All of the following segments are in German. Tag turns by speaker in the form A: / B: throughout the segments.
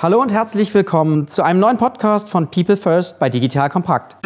A: Hallo und herzlich willkommen zu einem neuen Podcast von People First bei Digital Kompakt.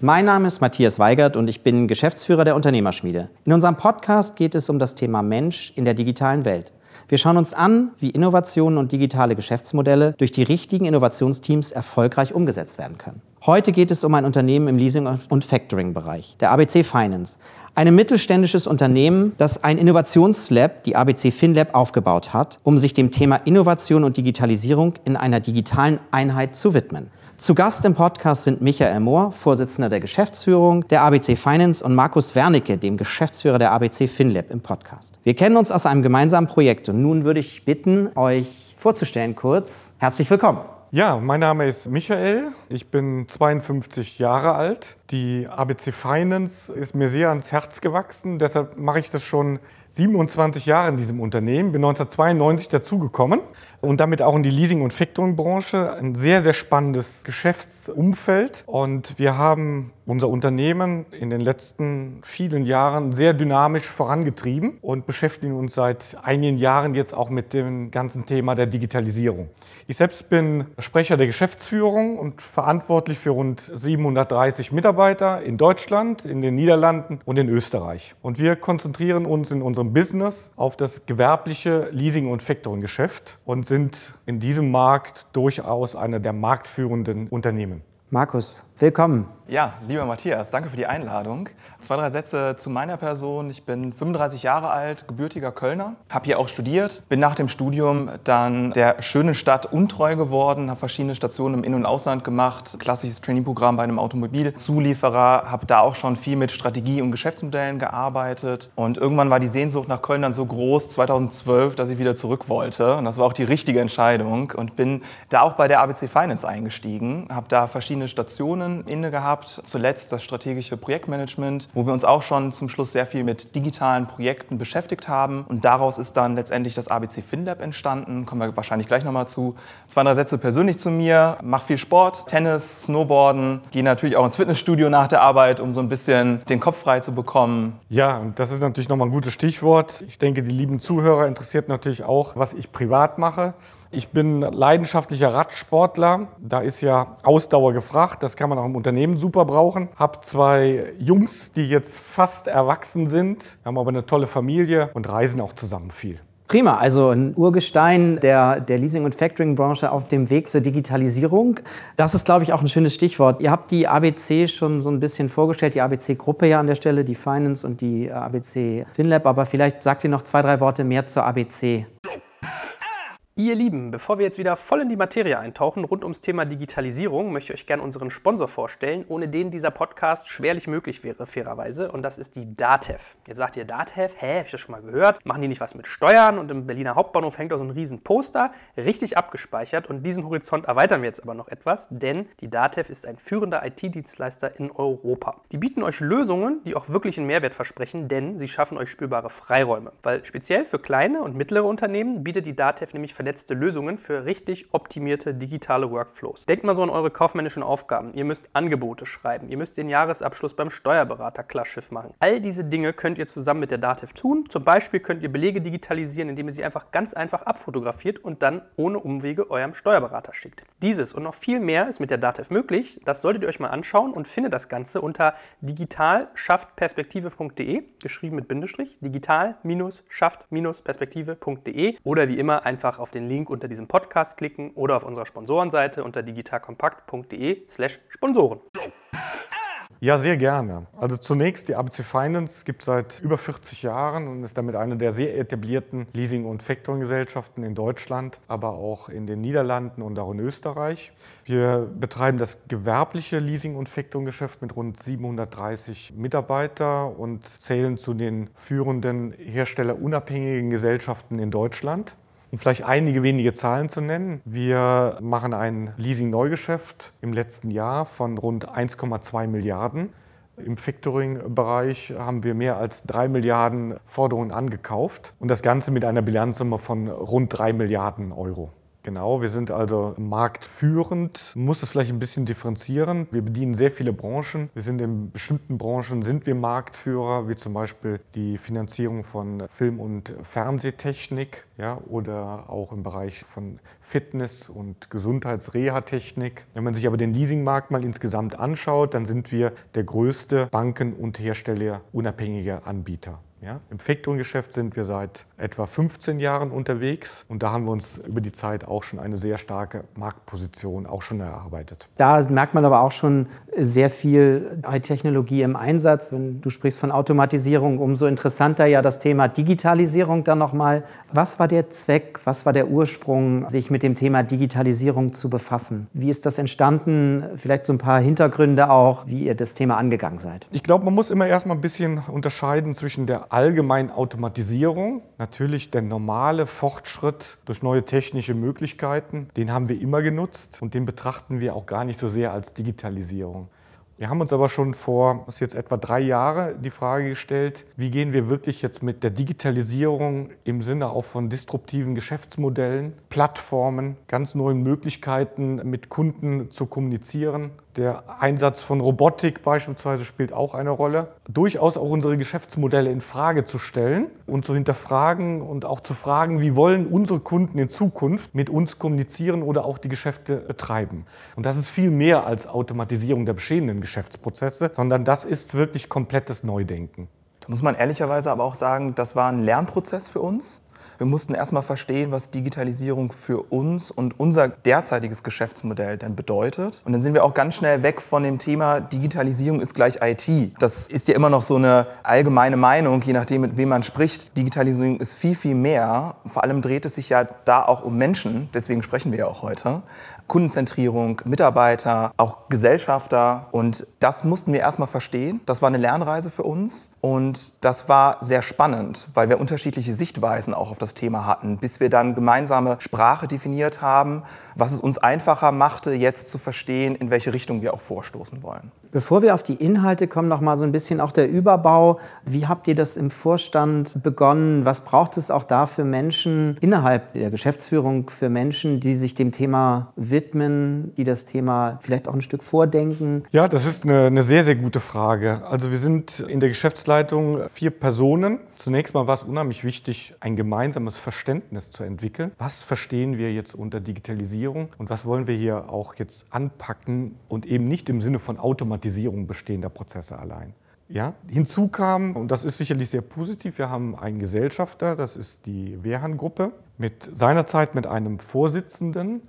A: Mein Name ist Matthias Weigert und ich bin Geschäftsführer der Unternehmerschmiede. In unserem Podcast geht es um das Thema Mensch in der digitalen Welt. Wir schauen uns an, wie Innovationen und digitale Geschäftsmodelle durch die richtigen Innovationsteams erfolgreich umgesetzt werden können. Heute geht es um ein Unternehmen im Leasing- und Factoring-Bereich, der ABC Finance. Ein mittelständisches Unternehmen, das ein Innovationslab, die ABC FinLab, aufgebaut hat, um sich dem Thema Innovation und Digitalisierung in einer digitalen Einheit zu widmen. Zu Gast im Podcast sind Michael Mohr, Vorsitzender der Geschäftsführung der ABC Finance und Markus Wernicke, dem Geschäftsführer der ABC FinLab im Podcast. Wir kennen uns aus einem gemeinsamen Projekt und nun würde ich bitten, euch vorzustellen kurz. Herzlich willkommen.
B: Ja, mein Name ist Michael. Ich bin 52 Jahre alt. Die ABC Finance ist mir sehr ans Herz gewachsen. Deshalb mache ich das schon 27 Jahre in diesem Unternehmen. Bin 1992 dazugekommen und damit auch in die Leasing- und Factoring-Branche. Ein sehr, sehr spannendes Geschäftsumfeld. Und wir haben unser Unternehmen in den letzten vielen Jahren sehr dynamisch vorangetrieben und beschäftigen uns seit einigen Jahren jetzt auch mit dem ganzen Thema der Digitalisierung. Ich selbst bin Sprecher der Geschäftsführung und verantwortlich für rund 730 Mitarbeiter in Deutschland, in den Niederlanden und in Österreich. Und wir konzentrieren uns in unserem Business auf das gewerbliche Leasing- und Factoring-Geschäft und sind in diesem Markt durchaus einer der marktführenden Unternehmen.
A: Markus, willkommen.
C: Ja, lieber Matthias, danke für die Einladung. Zwei, drei Sätze zu meiner Person. Ich bin 35 Jahre alt, gebürtiger Kölner, habe hier auch studiert, bin nach dem Studium dann der schönen Stadt untreu geworden, habe verschiedene Stationen im In- und Ausland gemacht, klassisches Trainingprogramm bei einem Automobilzulieferer, habe da auch schon viel mit Strategie und Geschäftsmodellen gearbeitet und irgendwann war die Sehnsucht nach Köln dann so groß, 2012, dass ich wieder zurück wollte und das war auch die richtige Entscheidung und bin da auch bei der ABC Finance eingestiegen, habe da verschiedene Stationen inne gehabt gehabt, zuletzt das strategische Projektmanagement, wo wir uns auch schon zum Schluss sehr viel mit digitalen Projekten beschäftigt haben. Und daraus ist dann letztendlich das ABC FinLab entstanden. Kommen wir wahrscheinlich gleich nochmal zu. Zwei, drei Sätze persönlich zu mir. Mach viel Sport, Tennis, Snowboarden. Gehe natürlich auch ins Fitnessstudio nach der Arbeit, um so ein bisschen den Kopf frei zu bekommen.
B: Ja, und das ist natürlich nochmal ein gutes Stichwort. Ich denke, die lieben Zuhörer interessiert natürlich auch, was ich privat mache. Ich bin leidenschaftlicher Radsportler. Da ist ja Ausdauer gefragt. Das kann man auch im Unternehmen super brauchen. Hab zwei Jungs, die jetzt fast erwachsen sind, haben aber eine tolle Familie und reisen auch zusammen viel.
A: Prima, also ein Urgestein der, der Leasing- und Factoring-Branche auf dem Weg zur Digitalisierung. Das ist, glaube ich, auch ein schönes Stichwort. Ihr habt die ABC schon so ein bisschen vorgestellt, die ABC-Gruppe ja an der Stelle, die Finance und die ABC FinLab, aber vielleicht sagt ihr noch zwei, drei Worte mehr zur ABC.
D: Ihr Lieben, bevor wir jetzt wieder voll in die Materie eintauchen rund ums Thema Digitalisierung, möchte ich euch gerne unseren Sponsor vorstellen, ohne den dieser Podcast schwerlich möglich wäre, fairerweise. Und das ist die DATEV. Jetzt sagt ihr DATEV, hä, hab ich das schon mal gehört? Machen die nicht was mit Steuern? Und im Berliner Hauptbahnhof hängt da so ein riesen Poster, richtig abgespeichert. Und diesen Horizont erweitern wir jetzt aber noch etwas, denn die DATEV ist ein führender IT-Dienstleister in Europa. Die bieten euch Lösungen, die auch wirklich einen Mehrwert versprechen, denn sie schaffen euch spürbare Freiräume. Weil speziell für kleine und mittlere Unternehmen bietet die DATEV nämlich vernetzte Lösungen für richtig optimierte digitale Workflows. Denkt mal so an eure kaufmännischen Aufgaben. Ihr müsst Angebote schreiben, ihr müsst den Jahresabschluss beim Steuerberater Klarschiff machen. All diese Dinge könnt ihr zusammen mit der Dativ tun. Zum Beispiel könnt ihr Belege digitalisieren, indem ihr sie einfach ganz einfach abfotografiert und dann ohne Umwege eurem Steuerberater schickt. Dieses und noch viel mehr ist mit der Dativ möglich. Das solltet ihr euch mal anschauen und findet das Ganze unter digital-perspektive.de, geschrieben mit Bindestrich, digital-schaft-perspektive.de oder wie immer einfach auf den Link unter diesem Podcast klicken oder auf unserer Sponsorenseite unter digitalkompakt.de/slash Sponsoren.
B: Ja, sehr gerne. Also zunächst, die ABC Finance gibt seit über 40 Jahren und ist damit eine der sehr etablierten Leasing- und Factoring-Gesellschaften in Deutschland, aber auch in den Niederlanden und auch in Österreich. Wir betreiben das gewerbliche Leasing- und Factoring-Geschäft mit rund 730 Mitarbeiter und zählen zu den führenden herstellerunabhängigen Gesellschaften in Deutschland. Um vielleicht einige wenige Zahlen zu nennen. Wir machen ein Leasing-Neugeschäft im letzten Jahr von rund 1,2 Milliarden. Im Factoring-Bereich haben wir mehr als 3 Milliarden Forderungen angekauft und das Ganze mit einer Bilanzsumme von rund 3 Milliarden Euro. Genau, wir sind also marktführend, muss es vielleicht ein bisschen differenzieren. Wir bedienen sehr viele Branchen. Wir sind in bestimmten Branchen sind wir Marktführer, wie zum Beispiel die Finanzierung von Film- und Fernsehtechnik ja, oder auch im Bereich von Fitness- und Gesundheitsreha-Technik. Wenn man sich aber den Leasingmarkt mal insgesamt anschaut, dann sind wir der größte Banken- und Herstellerunabhängige Anbieter. Ja, Im Factoring-Geschäft sind wir seit etwa 15 Jahren unterwegs und da haben wir uns über die Zeit auch schon eine sehr starke Marktposition auch schon erarbeitet.
A: Da merkt man aber auch schon sehr viel Technologie im Einsatz. Wenn du sprichst von Automatisierung, umso interessanter ja das Thema Digitalisierung dann nochmal. Was war der Zweck, was war der Ursprung, sich mit dem Thema Digitalisierung zu befassen? Wie ist das entstanden? Vielleicht so ein paar Hintergründe auch, wie ihr das Thema angegangen seid.
B: Ich glaube, man muss immer erstmal ein bisschen unterscheiden zwischen der allgemeinen Automatisierung, natürlich der normale Fortschritt durch neue technische Möglichkeiten, den haben wir immer genutzt und den betrachten wir auch gar nicht so sehr als Digitalisierung. Wir haben uns aber schon vor, das ist jetzt etwa drei Jahre, die Frage gestellt, wie gehen wir wirklich jetzt mit der Digitalisierung im Sinne auch von disruptiven Geschäftsmodellen, Plattformen, ganz neuen Möglichkeiten mit Kunden zu kommunizieren. Der Einsatz von Robotik beispielsweise spielt auch eine Rolle. Durchaus auch unsere Geschäftsmodelle in Frage zu stellen und zu hinterfragen und auch zu fragen, wie wollen unsere Kunden in Zukunft mit uns kommunizieren oder auch die Geschäfte betreiben. Und das ist viel mehr als Automatisierung der bestehenden Geschäftsprozesse, sondern das ist wirklich komplettes Neudenken.
C: Da muss man ehrlicherweise aber auch sagen, das war ein Lernprozess für uns. Wir mussten erstmal verstehen, was Digitalisierung für uns und unser derzeitiges Geschäftsmodell denn bedeutet. Und dann sind wir auch ganz schnell weg von dem Thema Digitalisierung ist gleich IT. Das ist ja immer noch so eine allgemeine Meinung, je nachdem, mit wem man spricht. Digitalisierung ist viel, viel mehr. Vor allem dreht es sich ja da auch um Menschen. Deswegen sprechen wir ja auch heute. Kundenzentrierung, Mitarbeiter, auch Gesellschafter. Und das mussten wir erstmal verstehen. Das war eine Lernreise für uns. Und das war sehr spannend, weil wir unterschiedliche Sichtweisen auch auf das Thema hatten, bis wir dann gemeinsame Sprache definiert haben, was es uns einfacher machte, jetzt zu verstehen, in welche Richtung wir auch vorstoßen wollen.
A: Bevor wir auf die Inhalte kommen, noch mal so ein bisschen auch der Überbau. Wie habt ihr das im Vorstand begonnen? Was braucht es auch da für Menschen innerhalb der Geschäftsführung, für Menschen, die sich dem Thema widmen, die das Thema vielleicht auch ein Stück vordenken?
B: Ja, das ist eine, eine sehr, sehr gute Frage. Also wir sind in der Geschäftsleitung vier Personen. Zunächst mal war es unheimlich wichtig, ein gemeinsames Verständnis zu entwickeln. Was verstehen wir jetzt unter Digitalisierung und was wollen wir hier auch jetzt anpacken und eben nicht im Sinne von Automatisierung bestehender Prozesse allein. Ja, hinzu kam, und das ist sicherlich sehr positiv, wir haben einen Gesellschafter, das ist die Wehrhahn-Gruppe, mit seinerzeit mit einem Vorsitzenden,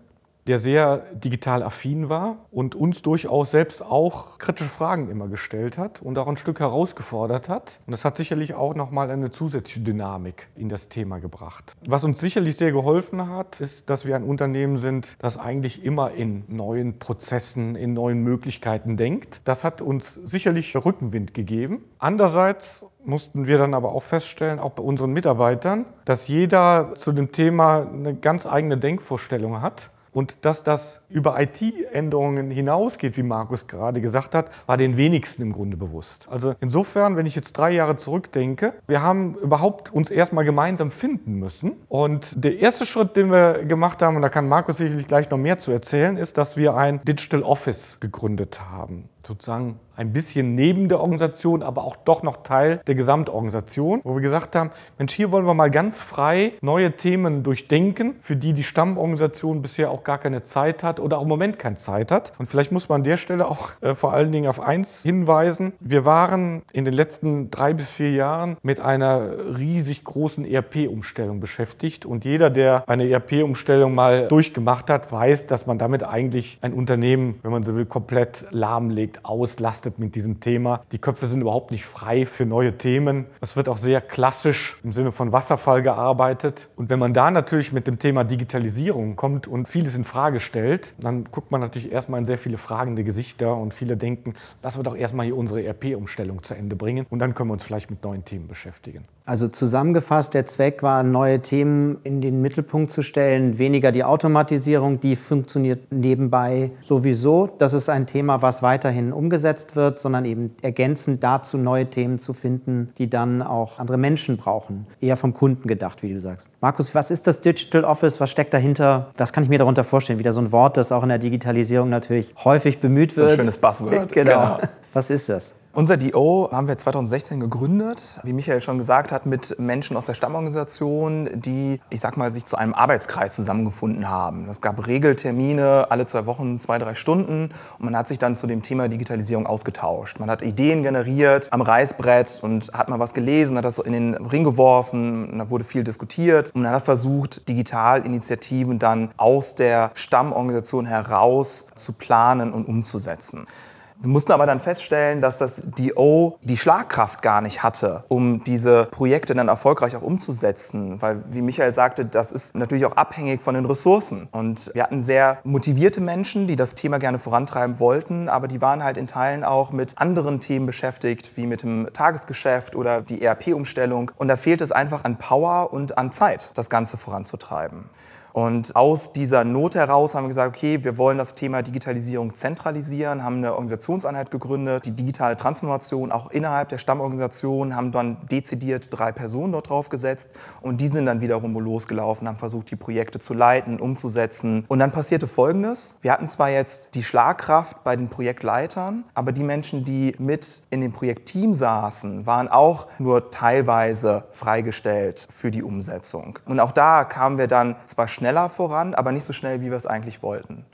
B: der sehr digital affin war und uns durchaus selbst auch kritische Fragen immer gestellt hat und auch ein Stück herausgefordert hat. Und das hat sicherlich auch nochmal eine zusätzliche Dynamik in das Thema gebracht. Was uns sicherlich sehr geholfen hat, ist, dass wir ein Unternehmen sind, das eigentlich immer in neuen Prozessen, in neuen Möglichkeiten denkt. Das hat uns sicherlich Rückenwind gegeben. Andererseits mussten wir dann aber auch feststellen, auch bei unseren Mitarbeitern, dass jeder zu dem Thema eine ganz eigene Denkvorstellung hat und dass das über IT-Änderungen hinausgeht, wie Markus gerade gesagt hat, war den wenigsten im Grunde bewusst. Also insofern, wenn ich jetzt drei Jahre zurückdenke, wir haben überhaupt uns erstmal gemeinsam finden müssen. Und der erste Schritt, den wir gemacht haben, und da kann Markus sicherlich gleich noch mehr zu erzählen, ist, dass wir ein Digital Office gegründet haben. Sozusagen ein bisschen neben der Organisation, aber auch doch noch Teil der Gesamtorganisation, wo wir gesagt haben, Mensch, hier wollen wir mal ganz frei neue Themen durchdenken, für die die Stammorganisation bisher auch gar keine Zeit hat oder auch im Moment keine Zeit hat. Und vielleicht muss man an der Stelle auch äh, vor allen Dingen auf eins hinweisen. Wir waren in den letzten drei bis vier Jahren mit einer riesig großen ERP-Umstellung beschäftigt. Und jeder, der eine ERP-Umstellung mal durchgemacht hat, weiß, dass man damit eigentlich ein Unternehmen, wenn man so will, komplett lahmlegt, auslastet mit diesem Thema. Die Köpfe sind überhaupt nicht frei für neue Themen. Es wird auch sehr klassisch im Sinne von Wasserfall gearbeitet. Und wenn man da natürlich mit dem Thema Digitalisierung kommt und vieles in Frage stellt, dann guckt man natürlich erstmal in sehr viele fragende Gesichter und viele denken, lassen wir doch erstmal hier unsere ERP-Umstellung zu Ende bringen und dann können wir uns vielleicht mit neuen Themen beschäftigen.
A: Also zusammengefasst, der Zweck war, neue Themen in den Mittelpunkt zu stellen, weniger die Automatisierung, die funktioniert nebenbei sowieso. Das ist ein Thema, was weiterhin hin umgesetzt wird, sondern eben ergänzend dazu neue Themen zu finden, die dann auch andere Menschen brauchen. Eher vom Kunden gedacht, wie du sagst. Markus, was ist das Digital Office? Was steckt dahinter? Was kann ich mir darunter vorstellen? Wieder so ein Wort, das auch in der Digitalisierung natürlich häufig bemüht wird.
C: So ein schönes Buzzword.
A: Genau. genau. Was ist das?
C: Unser DO haben wir 2016 gegründet, wie Michael schon gesagt hat, mit Menschen aus der Stammorganisation, die, ich sag mal, sich zu einem Arbeitskreis zusammengefunden haben. Es gab Regeltermine, alle zwei Wochen, zwei, drei Stunden und man hat sich dann zu dem Thema Digitalisierung ausgetauscht. Man hat Ideen generiert am Reißbrett und hat mal was gelesen, hat das in den Ring geworfen, da wurde viel diskutiert und man hat versucht, Digitalinitiativen dann aus der Stammorganisation heraus zu planen und umzusetzen. Wir mussten aber dann feststellen, dass das DO die Schlagkraft gar nicht hatte, um diese Projekte dann erfolgreich auch umzusetzen. Weil, wie Michael sagte, das ist natürlich auch abhängig von den Ressourcen. Und wir hatten sehr motivierte Menschen, die das Thema gerne vorantreiben wollten, aber die waren halt in Teilen auch mit anderen Themen beschäftigt, wie mit dem Tagesgeschäft oder die ERP-Umstellung. Und da fehlt es einfach an Power und an Zeit, das Ganze voranzutreiben. Und aus dieser Not heraus haben wir gesagt, okay, wir wollen das Thema Digitalisierung zentralisieren, haben eine Organisationseinheit gegründet, die digitale Transformation auch innerhalb der Stammorganisation, haben dann dezidiert drei Personen dort drauf gesetzt und die sind dann wiederum losgelaufen, haben versucht, die Projekte zu leiten, umzusetzen. Und dann passierte Folgendes. Wir hatten zwar jetzt die Schlagkraft bei den Projektleitern, aber die Menschen, die mit in dem Projektteam saßen, waren auch nur teilweise freigestellt für die Umsetzung. Und auch da kamen wir dann zwar schnell schneller voran, aber nicht so schnell, wie wir es eigentlich wollten.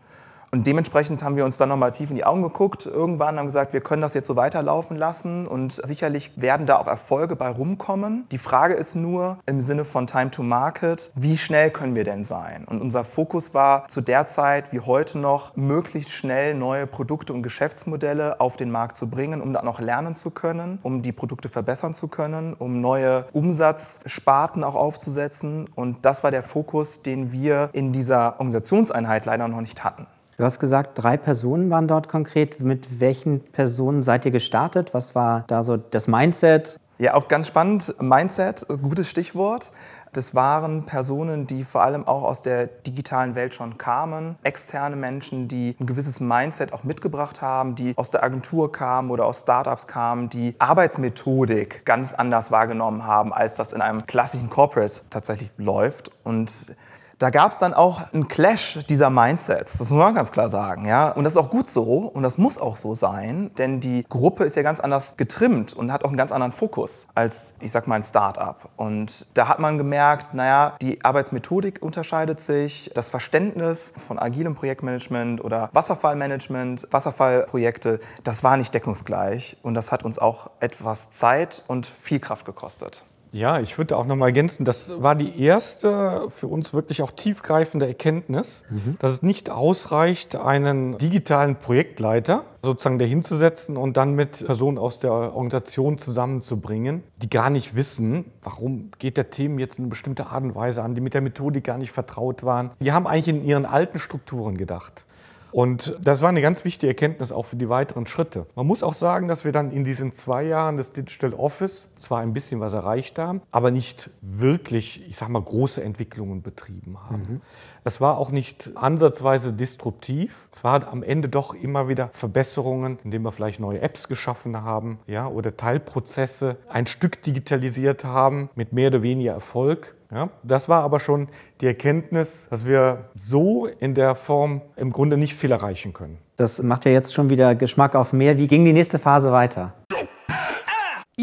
C: Und dementsprechend haben wir uns dann nochmal tief in die Augen geguckt, irgendwann haben gesagt, wir können das jetzt so weiterlaufen lassen und sicherlich werden da auch Erfolge bei rumkommen. Die Frage ist nur im Sinne von Time to Market, wie schnell können wir denn sein? Und unser Fokus war zu der Zeit wie heute noch, möglichst schnell neue Produkte und Geschäftsmodelle auf den Markt zu bringen, um dann auch lernen zu können, um die Produkte verbessern zu können, um neue Umsatzsparten auch aufzusetzen. Und das war der Fokus, den wir in dieser Organisationseinheit leider noch nicht hatten.
A: Du hast gesagt, drei Personen waren dort konkret. Mit welchen Personen seid ihr gestartet? Was war da so das Mindset?
C: Ja, auch ganz spannend. Mindset, gutes Stichwort. Das waren Personen, die vor allem auch aus der digitalen Welt schon kamen. Externe Menschen, die ein gewisses Mindset auch mitgebracht haben, die aus der Agentur kamen oder aus Startups kamen, die Arbeitsmethodik ganz anders wahrgenommen haben, als das in einem klassischen Corporate tatsächlich läuft. Und da gab es dann auch einen Clash dieser Mindsets, das muss man ganz klar sagen. Ja? Und das ist auch gut so und das muss auch so sein, denn die Gruppe ist ja ganz anders getrimmt und hat auch einen ganz anderen Fokus als, ich sag mal, ein Startup. Und da hat man gemerkt, naja, die Arbeitsmethodik unterscheidet sich, das Verständnis von agilem Projektmanagement oder Wasserfallmanagement, Wasserfallprojekte, das war nicht deckungsgleich und das hat uns auch etwas Zeit und viel Kraft gekostet.
B: Ja, ich würde auch noch mal ergänzen, das war die erste für uns wirklich auch tiefgreifende Erkenntnis, mhm. dass es nicht ausreicht, einen digitalen Projektleiter sozusagen dahinzusetzen und dann mit Personen aus der Organisation zusammenzubringen, die gar nicht wissen, warum geht der Themen jetzt in eine bestimmte Art und Weise an, die mit der Methodik gar nicht vertraut waren. Die haben eigentlich in ihren alten Strukturen gedacht. Und das war eine ganz wichtige Erkenntnis auch für die weiteren Schritte. Man muss auch sagen, dass wir dann in diesen zwei Jahren des Digital Office zwar ein bisschen was erreicht haben, aber nicht wirklich, ich sag mal, große Entwicklungen betrieben haben. Mhm. Es war auch nicht ansatzweise disruptiv. Es war am Ende doch immer wieder Verbesserungen, indem wir vielleicht neue Apps geschaffen haben ja, oder Teilprozesse ein Stück digitalisiert haben mit mehr oder weniger Erfolg. Ja, das war aber schon die Erkenntnis, dass wir so in der Form im Grunde nicht viel erreichen können.
A: Das macht ja jetzt schon wieder Geschmack auf mehr. Wie ging die nächste Phase weiter?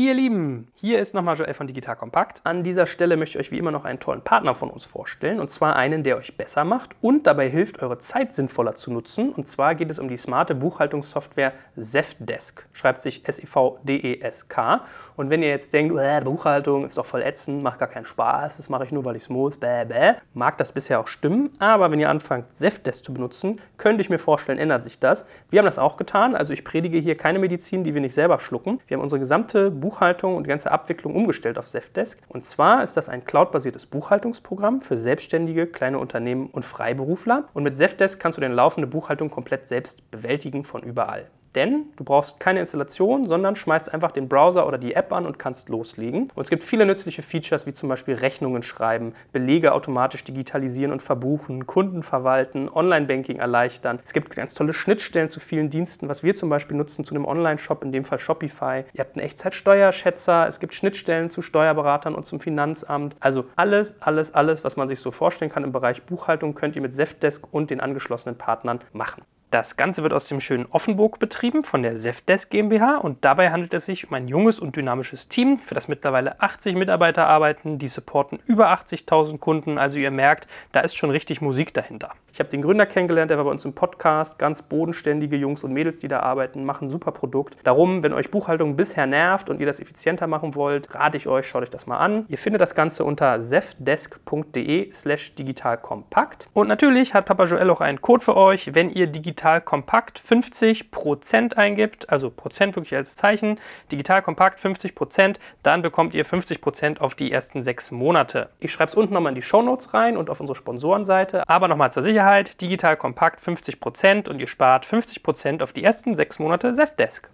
D: Ihr Lieben, hier ist nochmal Joel von Digital Kompakt. An dieser Stelle möchte ich euch wie immer noch einen tollen Partner von uns vorstellen. Und zwar einen, der euch besser macht und dabei hilft, eure Zeit sinnvoller zu nutzen. Und zwar geht es um die smarte Buchhaltungssoftware Zefdesk. Schreibt sich S-E-V-D-E-S-K. Und wenn ihr jetzt denkt, äh, Buchhaltung ist doch voll ätzend, macht gar keinen Spaß, das mache ich nur, weil ich es muss, bäh, bäh, mag das bisher auch stimmen. Aber wenn ihr anfangt, Zefdesk zu benutzen, könnte ich mir vorstellen, ändert sich das. Wir haben das auch getan. Also ich predige hier keine Medizin, die wir nicht selber schlucken. Wir haben unsere gesamte Buchhaltung Buchhaltung und die ganze Abwicklung umgestellt auf Zefdesk. Und zwar ist das ein cloudbasiertes Buchhaltungsprogramm für Selbstständige, kleine Unternehmen und Freiberufler. Und mit Zefdesk kannst du deine laufende Buchhaltung komplett selbst bewältigen von überall. Denn du brauchst keine Installation, sondern schmeißt einfach den Browser oder die App an und kannst loslegen. Und es gibt viele nützliche Features, wie zum Beispiel Rechnungen schreiben, Belege automatisch digitalisieren und verbuchen, Kunden verwalten, Online-Banking erleichtern. Es gibt ganz tolle Schnittstellen zu vielen Diensten, was wir zum Beispiel nutzen zu einem Online-Shop, in dem Fall Shopify. Ihr habt einen Echtzeitsteuerschätzer, es gibt Schnittstellen zu Steuerberatern und zum Finanzamt. Also alles, alles, alles, was man sich so vorstellen kann im Bereich Buchhaltung, könnt ihr mit Zefdesk und den angeschlossenen Partnern machen. Das Ganze wird aus dem schönen Offenburg betrieben von der Zefdesk GmbH und dabei handelt es sich um ein junges und dynamisches Team, für das mittlerweile 80 Mitarbeiter arbeiten, die supporten über 80.000 Kunden, also ihr merkt, da ist schon richtig Musik dahinter. Ich habe den Gründer kennengelernt, der war bei uns im Podcast, ganz bodenständige Jungs und Mädels, die da arbeiten, machen ein super Produkt. Darum, wenn euch Buchhaltung bisher nervt und ihr das effizienter machen wollt, rate ich euch, schaut euch das mal an. Ihr findet das Ganze unter zefdesk.de slash digitalkompakt und natürlich hat Papa Joel auch einen Code für euch, wenn ihr digital digital kompakt 50% eingibt, also Prozent wirklich als Zeichen, digital kompakt 50%, dann bekommt ihr 50% auf die ersten sechs Monate. Ich schreibe es unten nochmal in die Show Notes rein und auf unsere Sponsorenseite. Aber nochmal zur Sicherheit, digital kompakt 50% und ihr spart 50% auf die ersten sechs Monate Zefdesk.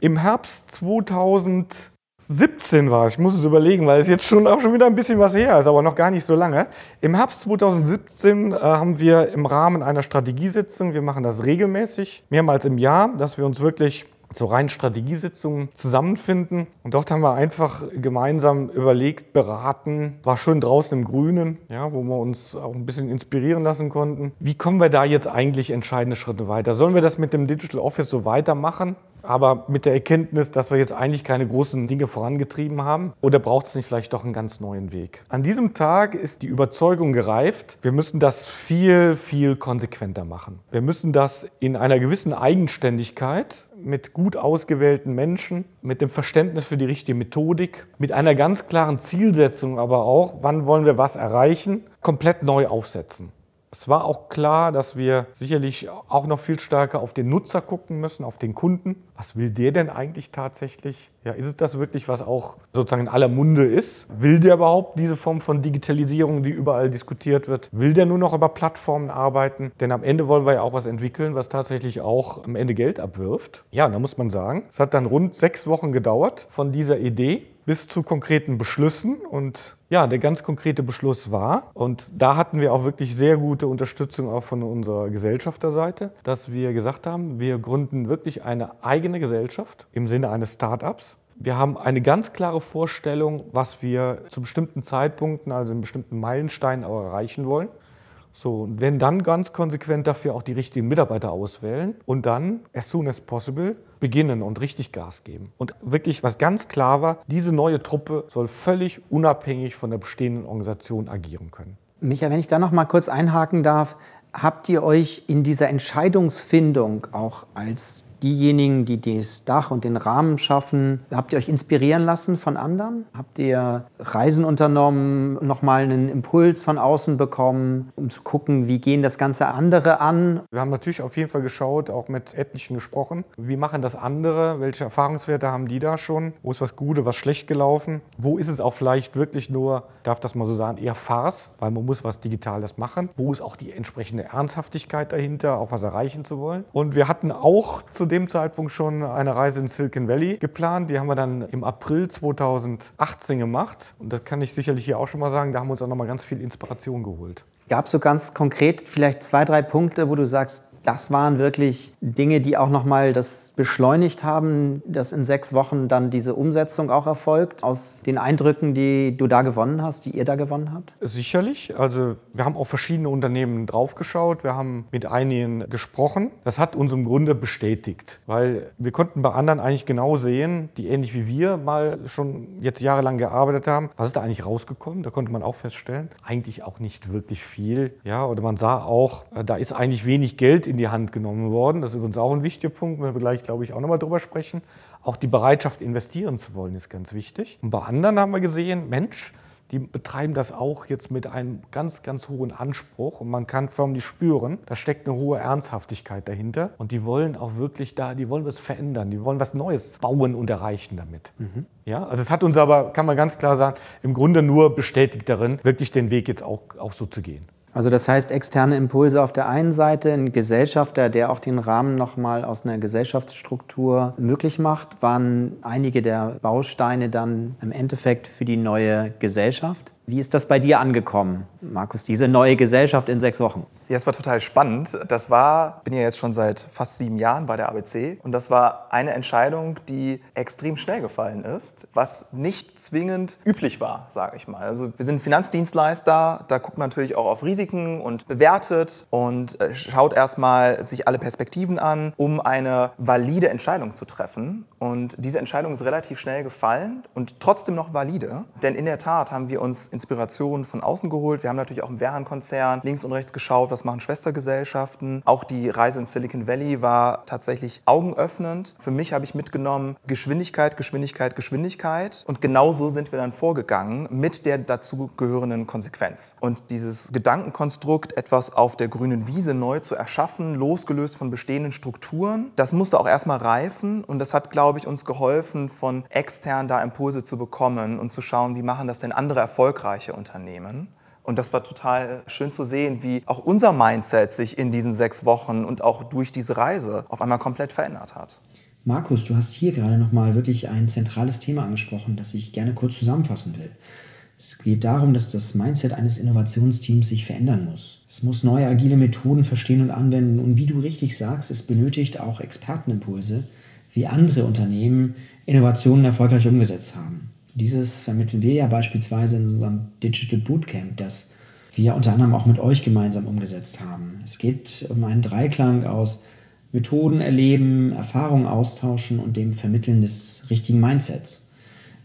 B: Im Herbst 2000 17 war es, ich muss es überlegen, weil es jetzt schon auch schon wieder ein bisschen was her ist, aber noch gar nicht so lange. Im Herbst 2017 äh, haben wir im Rahmen einer Strategiesitzung, wir machen das regelmäßig, mehrmals im Jahr, dass wir uns wirklich zu reinen Strategiesitzungen zusammenfinden. Und dort haben wir einfach gemeinsam überlegt, beraten, war schön draußen im Grünen, ja, wo wir uns auch ein bisschen inspirieren lassen konnten. Wie kommen wir da jetzt eigentlich entscheidende Schritte weiter? Sollen wir das mit dem Digital Office so weitermachen? Aber mit der Erkenntnis, dass wir jetzt eigentlich keine großen Dinge vorangetrieben haben? Oder braucht es nicht vielleicht doch einen ganz neuen Weg? An diesem Tag ist die Überzeugung gereift, wir müssen das viel, viel konsequenter machen. Wir müssen das in einer gewissen Eigenständigkeit mit gut ausgewählten Menschen, mit dem Verständnis für die richtige Methodik, mit einer ganz klaren Zielsetzung aber auch, wann wollen wir was erreichen, komplett neu aufsetzen. Es war auch klar, dass wir sicherlich auch noch viel stärker auf den Nutzer gucken müssen, auf den Kunden. Was will der denn eigentlich tatsächlich? Ja, ist es das wirklich, was auch sozusagen in aller Munde ist? Will der überhaupt diese Form von Digitalisierung, die überall diskutiert wird? Will der nur noch über Plattformen arbeiten? Denn am Ende wollen wir ja auch was entwickeln, was tatsächlich auch am Ende Geld abwirft. Ja, da muss man sagen, es hat dann rund sechs Wochen gedauert von dieser Idee bis zu konkreten Beschlüssen. Und ja, der ganz konkrete Beschluss war, und da hatten wir auch wirklich sehr gute Unterstützung auch von unserer Gesellschafterseite, dass wir gesagt haben, wir gründen wirklich eine eigene Gesellschaft im Sinne eines Start-ups. Wir haben eine ganz klare Vorstellung, was wir zu bestimmten Zeitpunkten, also in bestimmten Meilensteinen auch erreichen wollen. So, und wenn dann ganz konsequent dafür auch die richtigen Mitarbeiter auswählen und dann, as soon as possible, beginnen und richtig Gas geben. Und wirklich, was ganz klar war, diese neue Truppe soll völlig unabhängig von der bestehenden Organisation agieren können.
A: Micha, wenn ich da noch mal kurz einhaken darf, habt ihr euch in dieser Entscheidungsfindung auch als diejenigen, die das Dach und den Rahmen schaffen, habt ihr euch inspirieren lassen von anderen? Habt ihr Reisen unternommen, nochmal einen Impuls von außen bekommen, um zu gucken, wie gehen das Ganze andere an?
B: Wir haben natürlich auf jeden Fall geschaut, auch mit etlichen gesprochen. Wie machen das andere? Welche Erfahrungswerte haben die da schon? Wo ist was Gute, was schlecht gelaufen? Wo ist es auch vielleicht wirklich nur, darf das mal so sagen, eher Farce, weil man muss was Digitales machen? Wo ist auch die entsprechende Ernsthaftigkeit dahinter, auch was erreichen zu wollen? Und wir hatten auch zu zu dem Zeitpunkt schon eine Reise in Silicon Valley geplant. Die haben wir dann im April 2018 gemacht. Und das kann ich sicherlich hier auch schon mal sagen. Da haben wir uns auch noch mal ganz viel Inspiration geholt.
A: Gab es so ganz konkret vielleicht zwei, drei Punkte, wo du sagst, das waren wirklich Dinge, die auch nochmal das beschleunigt haben, dass in sechs Wochen dann diese Umsetzung auch erfolgt, aus den Eindrücken, die du da gewonnen hast, die ihr da gewonnen habt?
B: Sicherlich. Also wir haben auf verschiedene Unternehmen draufgeschaut, wir haben mit einigen gesprochen. Das hat uns im Grunde bestätigt, weil wir konnten bei anderen eigentlich genau sehen, die ähnlich wie wir mal schon jetzt jahrelang gearbeitet haben, was ist da eigentlich rausgekommen? Da konnte man auch feststellen, eigentlich auch nicht wirklich viel. Ja, oder man sah auch, äh, da ist eigentlich wenig Geld in in die Hand genommen worden. Das ist übrigens auch ein wichtiger Punkt, wenn wir gleich, glaube ich, auch nochmal drüber sprechen. Auch die Bereitschaft, investieren zu wollen, ist ganz wichtig. Und bei anderen haben wir gesehen, Mensch, die betreiben das auch jetzt mit einem ganz, ganz hohen Anspruch und man kann förmlich spüren, da steckt eine hohe Ernsthaftigkeit dahinter und die wollen auch wirklich da, die wollen was verändern, die wollen was Neues bauen und erreichen damit. Mhm. Ja, also es hat uns aber, kann man ganz klar sagen, im Grunde nur bestätigt darin, wirklich den Weg jetzt auch, auch so zu gehen.
A: Also das heißt, externe Impulse auf der einen Seite, ein Gesellschafter, der auch den Rahmen nochmal aus einer Gesellschaftsstruktur möglich macht, waren einige der Bausteine dann im Endeffekt für die neue Gesellschaft. Wie ist das bei dir angekommen, Markus, diese neue Gesellschaft in sechs Wochen?
C: Ja, es war total spannend. Das war, bin ja jetzt schon seit fast sieben Jahren bei der ABC und das war eine Entscheidung, die extrem schnell gefallen ist, was nicht zwingend üblich war, sage ich mal. Also wir sind Finanzdienstleister, da guckt man natürlich auch auf Risiken und bewertet und äh, schaut erstmal sich alle Perspektiven an, um eine valide Entscheidung zu treffen. Und diese Entscheidung ist relativ schnell gefallen und trotzdem noch valide, denn in der Tat haben wir uns Inspiration von außen geholt. Wir haben natürlich auch im Wehrhahn-Konzern links und rechts geschaut, was machen Schwestergesellschaften. Auch die Reise in Silicon Valley war tatsächlich augenöffnend. Für mich habe ich mitgenommen Geschwindigkeit, Geschwindigkeit, Geschwindigkeit. Und genau so sind wir dann vorgegangen mit der dazugehörenden Konsequenz. Und dieses Gedankenkonstrukt, etwas auf der grünen Wiese neu zu erschaffen, losgelöst von bestehenden Strukturen, das musste auch erstmal reifen. Und das hat, glaube ich, uns geholfen, von extern da Impulse zu bekommen und zu schauen, wie machen das denn andere erfolgreich erfolgreiche Unternehmen. Und das war total schön zu sehen, wie auch unser Mindset sich in diesen sechs Wochen und auch durch diese Reise auf einmal komplett verändert hat.
A: Markus, du hast hier gerade nochmal wirklich ein zentrales Thema angesprochen, das ich gerne kurz zusammenfassen will. Es geht darum, dass das Mindset eines Innovationsteams sich verändern muss. Es muss neue agile Methoden verstehen und anwenden. Und wie du richtig sagst, es benötigt auch Expertenimpulse, wie andere Unternehmen Innovationen erfolgreich umgesetzt haben. Dieses vermitteln wir ja beispielsweise in unserem Digital Bootcamp, das wir unter anderem auch mit euch gemeinsam umgesetzt haben. Es geht um einen Dreiklang aus Methoden erleben, Erfahrungen austauschen und dem Vermitteln des richtigen Mindsets.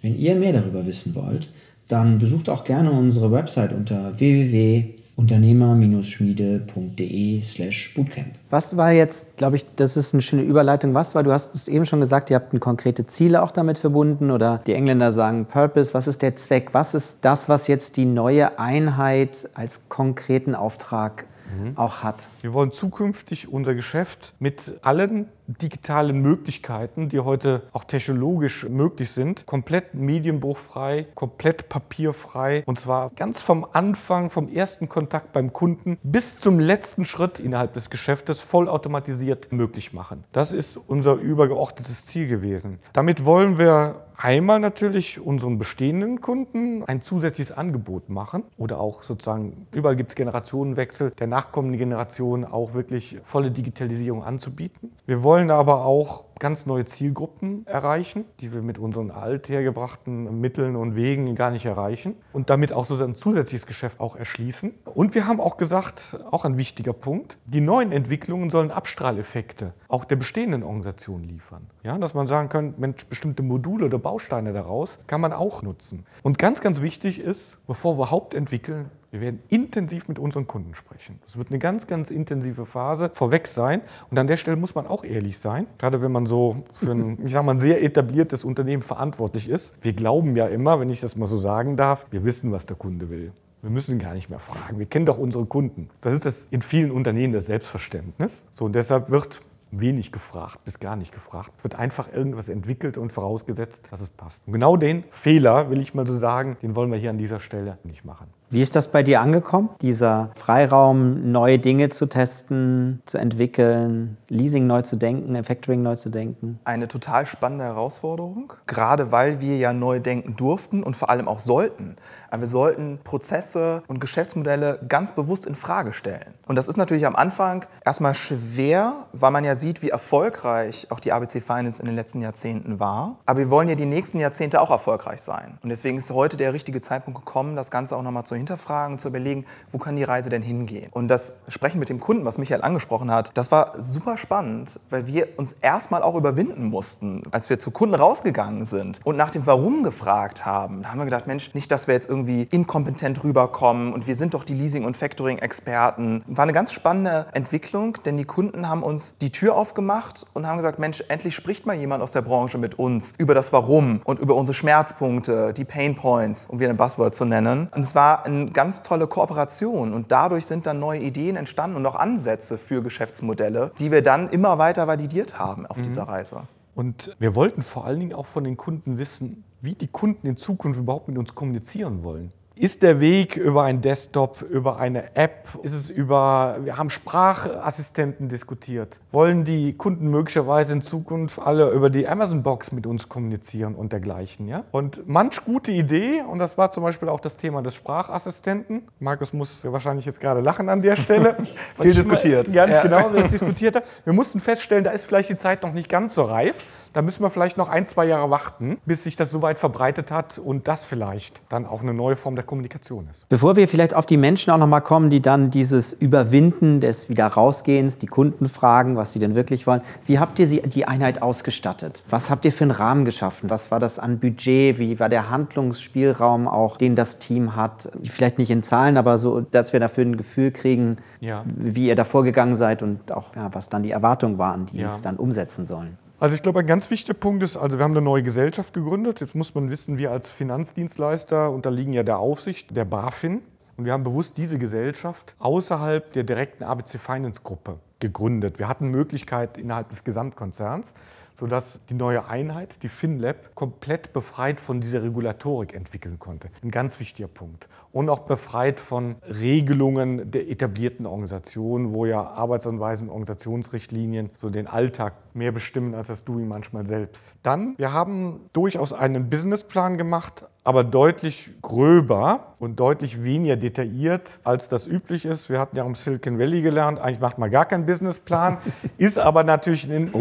A: Wenn ihr mehr darüber wissen wollt, dann besucht auch gerne unsere Website unter www unternehmer-schmiede.de slash bootcamp. Was war jetzt, glaube ich, das ist eine schöne Überleitung, was war, du hast es eben schon gesagt, ihr habt konkrete Ziele auch damit verbunden oder die Engländer sagen Purpose, was ist der Zweck, was ist das, was jetzt die neue Einheit als konkreten Auftrag mhm. auch hat.
B: Wir wollen zukünftig unser Geschäft mit allen digitalen Möglichkeiten, die heute auch technologisch möglich sind, komplett medienbruchfrei, komplett papierfrei und zwar ganz vom Anfang, vom ersten Kontakt beim Kunden bis zum letzten Schritt innerhalb des Geschäftes vollautomatisiert möglich machen. Das ist unser übergeordnetes Ziel gewesen. Damit wollen wir einmal natürlich unseren bestehenden Kunden ein zusätzliches Angebot machen oder auch sozusagen, überall gibt es Generationenwechsel, der nachkommenden Generation auch wirklich volle Digitalisierung anzubieten. Wir wollen aber auch ganz neue Zielgruppen erreichen, die wir mit unseren althergebrachten Mitteln und Wegen gar nicht erreichen und damit auch so ein zusätzliches Geschäft auch erschließen. Und wir haben auch gesagt, auch ein wichtiger Punkt, die neuen Entwicklungen sollen Abstrahleffekte auch der bestehenden Organisation liefern. Ja, dass man sagen kann, Mensch, bestimmte Module oder Bausteine daraus kann man auch nutzen. Und ganz, ganz wichtig ist, bevor wir überhaupt entwickeln, wir werden intensiv mit unseren Kunden sprechen. Es wird eine ganz, ganz intensive Phase vorweg sein. Und an der Stelle muss man auch ehrlich sein, gerade wenn man so für ein, ich sag mal, ein sehr etabliertes Unternehmen verantwortlich ist. Wir glauben ja immer, wenn ich das mal so sagen darf, wir wissen, was der Kunde will. Wir müssen gar nicht mehr fragen. Wir kennen doch unsere Kunden. Das ist das in vielen Unternehmen das Selbstverständnis. So, und deshalb wird wenig gefragt, bis gar nicht gefragt. Wird einfach irgendwas entwickelt und vorausgesetzt, dass es passt. Und genau den Fehler, will ich mal so sagen, den wollen wir hier an dieser Stelle nicht machen.
A: Wie ist das bei dir angekommen? Dieser Freiraum, neue Dinge zu testen, zu entwickeln, Leasing neu zu denken, Factoring neu zu denken?
C: Eine total spannende Herausforderung, gerade weil wir ja neu denken durften und vor allem auch sollten. Aber wir sollten Prozesse und Geschäftsmodelle ganz bewusst in Frage stellen. Und das ist natürlich am Anfang erstmal schwer, weil man ja sieht, wie erfolgreich auch die ABC Finance in den letzten Jahrzehnten war. Aber wir wollen ja die nächsten Jahrzehnte auch erfolgreich sein. Und deswegen ist heute der richtige Zeitpunkt gekommen, das Ganze auch nochmal zu hinterfragen zu überlegen, wo kann die Reise denn hingehen? Und das Sprechen mit dem Kunden, was Michael angesprochen hat, das war super spannend, weil wir uns erstmal auch überwinden mussten, als wir zu Kunden rausgegangen sind und nach dem Warum gefragt haben. Da haben wir gedacht, Mensch, nicht, dass wir jetzt irgendwie inkompetent rüberkommen und wir sind doch die Leasing- und Factoring-Experten. War eine ganz spannende Entwicklung, denn die Kunden haben uns die Tür aufgemacht und haben gesagt, Mensch, endlich spricht mal jemand aus der Branche mit uns über das Warum und über unsere Schmerzpunkte, die Pain Points, um wieder ein Buzzword zu nennen. Und es war eine ganz tolle Kooperation und dadurch sind dann neue Ideen entstanden und auch Ansätze für Geschäftsmodelle, die wir dann immer weiter validiert haben auf mhm. dieser Reise.
B: Und wir wollten vor allen Dingen auch von den Kunden wissen, wie die Kunden in Zukunft überhaupt mit uns kommunizieren wollen. Ist der Weg über einen Desktop, über eine App? Ist es über, wir haben Sprachassistenten diskutiert. Wollen die Kunden möglicherweise in Zukunft alle über die Amazon-Box mit uns kommunizieren und dergleichen? Ja? Und manch gute Idee, und das war zum Beispiel auch das Thema des Sprachassistenten. Markus muss wahrscheinlich jetzt gerade lachen an der Stelle.
C: Viel diskutiert.
B: Ganz ja. genau, wir diskutiert haben. Wir mussten feststellen, da ist vielleicht die Zeit noch nicht ganz so reif. Da müssen wir vielleicht noch ein, zwei Jahre warten, bis sich das so weit verbreitet hat und das vielleicht dann auch eine neue Form der Kommunikation ist.
A: Bevor wir vielleicht auf die Menschen auch noch mal kommen, die dann dieses Überwinden des Wiederausgehens, die Kunden fragen, was sie denn wirklich wollen. Wie habt ihr sie, die Einheit ausgestattet? Was habt ihr für einen Rahmen geschaffen? Was war das an Budget? Wie war der Handlungsspielraum auch, den das Team hat? Vielleicht nicht in Zahlen, aber so, dass wir dafür ein Gefühl kriegen, ja. wie ihr da vorgegangen seid und auch ja, was dann die Erwartungen waren, die ja. es dann umsetzen sollen.
B: Also ich glaube, ein ganz wichtiger Punkt ist, also wir haben eine neue Gesellschaft gegründet. Jetzt muss man wissen, wir als Finanzdienstleister unterliegen ja der Aufsicht der BaFin. Und wir haben bewusst diese Gesellschaft außerhalb der direkten ABC Finance Gruppe gegründet. Wir hatten Möglichkeit innerhalb des Gesamtkonzerns sodass die neue Einheit, die FinLab, komplett befreit von dieser Regulatorik entwickeln konnte. Ein ganz wichtiger Punkt. Und auch befreit von Regelungen der etablierten Organisationen, wo ja Arbeitsanweisungen Organisationsrichtlinien so den Alltag mehr bestimmen, als das du ihn manchmal selbst. Dann, wir haben durchaus einen Businessplan gemacht, aber deutlich gröber und deutlich weniger detailliert, als das üblich ist. Wir hatten ja im Silicon Valley gelernt, eigentlich macht man gar keinen Businessplan, ist aber natürlich in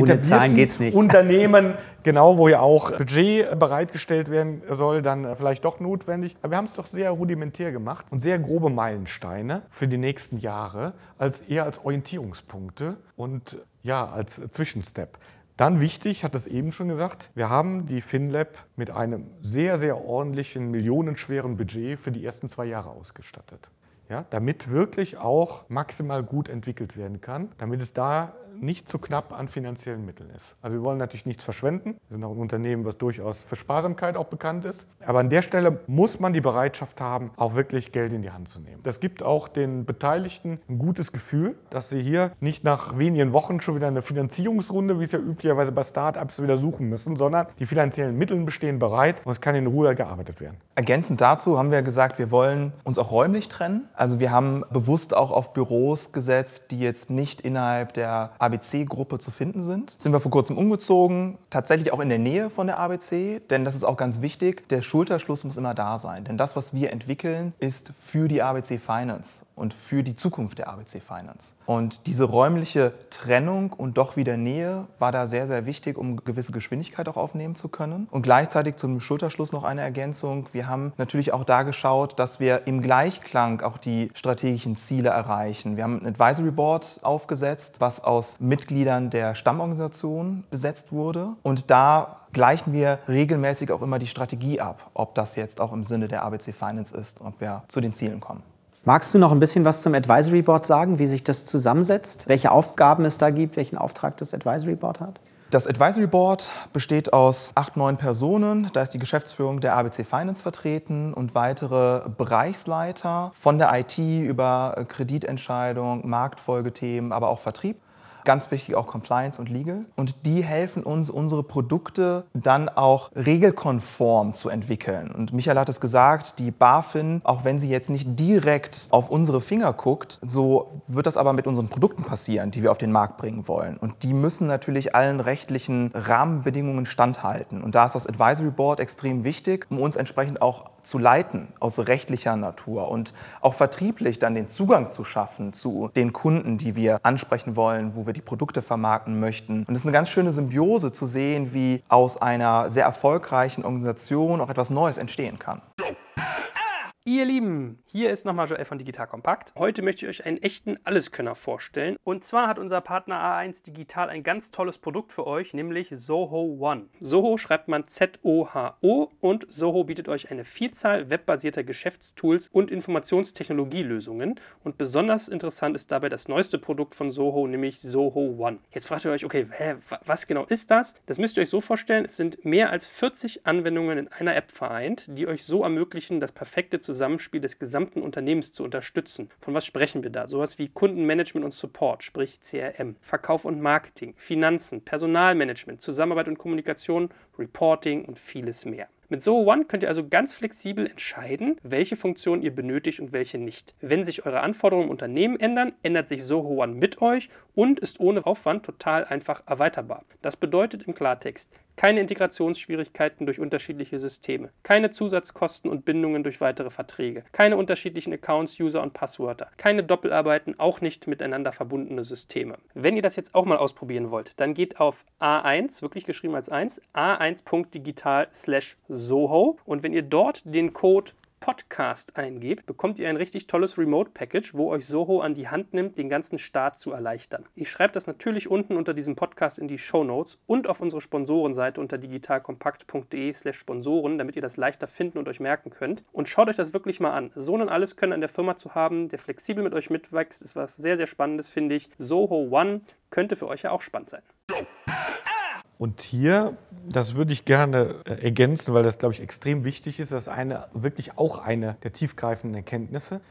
A: nicht.
B: Unternehmen, genau wo ja auch Budget bereitgestellt werden soll, dann vielleicht doch notwendig. Aber wir haben es doch sehr rudimentär gemacht und sehr grobe Meilensteine für die nächsten Jahre, als eher als Orientierungspunkte und ja, als Zwischenstep. Dann wichtig, hat es eben schon gesagt, wir haben die FinLab mit einem sehr, sehr ordentlichen, millionenschweren Budget für die ersten zwei Jahre ausgestattet. Ja, damit wirklich auch maximal gut entwickelt werden kann, damit es da nicht zu knapp an finanziellen Mitteln ist. Also wir wollen natürlich nichts verschwenden. Wir sind auch ein Unternehmen, was durchaus für Sparsamkeit auch bekannt ist. Aber an der Stelle muss man die Bereitschaft haben, auch wirklich Geld in die Hand zu nehmen. Das gibt auch den Beteiligten ein gutes Gefühl, dass sie hier nicht nach wenigen Wochen schon wieder eine Finanzierungsrunde, wie es ja üblicherweise bei Startups wieder suchen müssen, sondern die finanziellen Mittel bestehen bereit und es kann in Ruhe gearbeitet werden.
C: Ergänzend dazu haben wir gesagt, wir wollen uns auch räumlich trennen. Also wir haben bewusst auch auf Büros gesetzt, die jetzt nicht innerhalb der ABC-Gruppe zu finden sind. Sind wir vor kurzem umgezogen, tatsächlich auch in der Nähe von der ABC, denn das ist auch ganz wichtig. Der Schulterschluss muss immer da sein, denn das, was wir entwickeln, ist für die ABC Finance und für die Zukunft der ABC Finance. Und diese räumliche Trennung und doch wieder Nähe war da sehr, sehr wichtig, um gewisse Geschwindigkeit auch aufnehmen zu können. Und gleichzeitig zum Schulterschluss noch eine Ergänzung. Wir haben natürlich auch da geschaut, dass wir im Gleichklang auch die strategischen Ziele erreichen. Wir haben ein Advisory Board aufgesetzt, was aus Mitgliedern der Stammorganisation besetzt wurde. Und da gleichen wir regelmäßig auch immer die Strategie ab, ob das jetzt auch im Sinne der ABC Finance ist und ob wir zu den Zielen kommen.
A: Magst du noch ein bisschen was zum Advisory Board sagen, wie sich das zusammensetzt, welche Aufgaben es da gibt, welchen Auftrag das Advisory Board hat?
C: Das Advisory Board besteht aus acht, neun Personen. Da ist die Geschäftsführung der ABC Finance vertreten und weitere Bereichsleiter von der IT über Kreditentscheidung, Marktfolgethemen, aber auch Vertrieb. Ganz wichtig auch Compliance und Legal. Und die helfen uns, unsere Produkte dann auch regelkonform zu entwickeln. Und Michael hat es gesagt, die BaFin, auch wenn sie jetzt nicht direkt auf unsere Finger guckt, so wird das aber mit unseren Produkten passieren, die wir auf den Markt bringen wollen. Und die müssen natürlich allen rechtlichen Rahmenbedingungen standhalten. Und da ist das Advisory Board extrem wichtig, um uns entsprechend auch zu leiten aus rechtlicher Natur und auch vertrieblich dann den Zugang zu schaffen zu den Kunden, die wir ansprechen wollen, wo wir die Produkte vermarkten möchten. Und es ist eine ganz schöne Symbiose zu sehen, wie aus einer sehr erfolgreichen Organisation auch etwas Neues entstehen kann.
D: Ihr Lieben, hier ist nochmal Joel von Digital Kompakt. Heute möchte ich euch einen echten Alleskönner vorstellen. Und zwar hat unser Partner A1 Digital ein ganz tolles Produkt für euch, nämlich Soho One. Soho schreibt man Z-O-H-O und Soho bietet euch eine Vielzahl webbasierter Geschäftstools und Informationstechnologielösungen. Und besonders interessant ist dabei das neueste Produkt von Soho, nämlich Soho One. Jetzt fragt ihr euch, okay, hä, was genau ist das? Das müsst ihr euch so vorstellen, es sind mehr als 40 Anwendungen in einer App vereint, die euch so ermöglichen, das perfekte Zusammenspiel Zusammenspiel des gesamten Unternehmens zu unterstützen. Von was sprechen wir da? Sowas wie Kundenmanagement und Support, sprich CRM, Verkauf und Marketing, Finanzen, Personalmanagement, Zusammenarbeit und Kommunikation, Reporting und vieles mehr. Mit Soho One könnt ihr also ganz flexibel entscheiden, welche Funktionen ihr benötigt und welche nicht. Wenn sich eure Anforderungen im Unternehmen ändern, ändert sich Soho One mit euch und ist ohne Aufwand total einfach erweiterbar. Das bedeutet im Klartext, keine Integrationsschwierigkeiten durch unterschiedliche Systeme, keine Zusatzkosten und Bindungen durch weitere Verträge, keine unterschiedlichen Accounts, User und Passwörter, keine Doppelarbeiten, auch nicht miteinander verbundene Systeme. Wenn ihr das jetzt auch mal ausprobieren wollt, dann geht auf A1, wirklich geschrieben als 1, a1.digital slash Soho und wenn ihr dort den Code Podcast eingebt, bekommt ihr ein richtig tolles Remote-Package, wo euch Soho an die Hand nimmt, den ganzen Start zu erleichtern. Ich schreibe das natürlich unten unter diesem Podcast in die Show Notes und auf unsere Sponsorenseite unter digitalkompakt.de/slash Sponsoren, damit ihr das leichter finden und euch merken könnt. Und schaut euch das wirklich mal an. So ein alles können an der Firma zu haben, der flexibel mit euch mitwächst, ist was sehr, sehr Spannendes, finde ich. Soho One könnte für euch ja auch spannend sein.
B: Und hier, das würde ich gerne äh, ergänzen, weil das, glaube ich, extrem wichtig ist, das ist eine, wirklich auch eine der tiefgreifenden Erkenntnisse.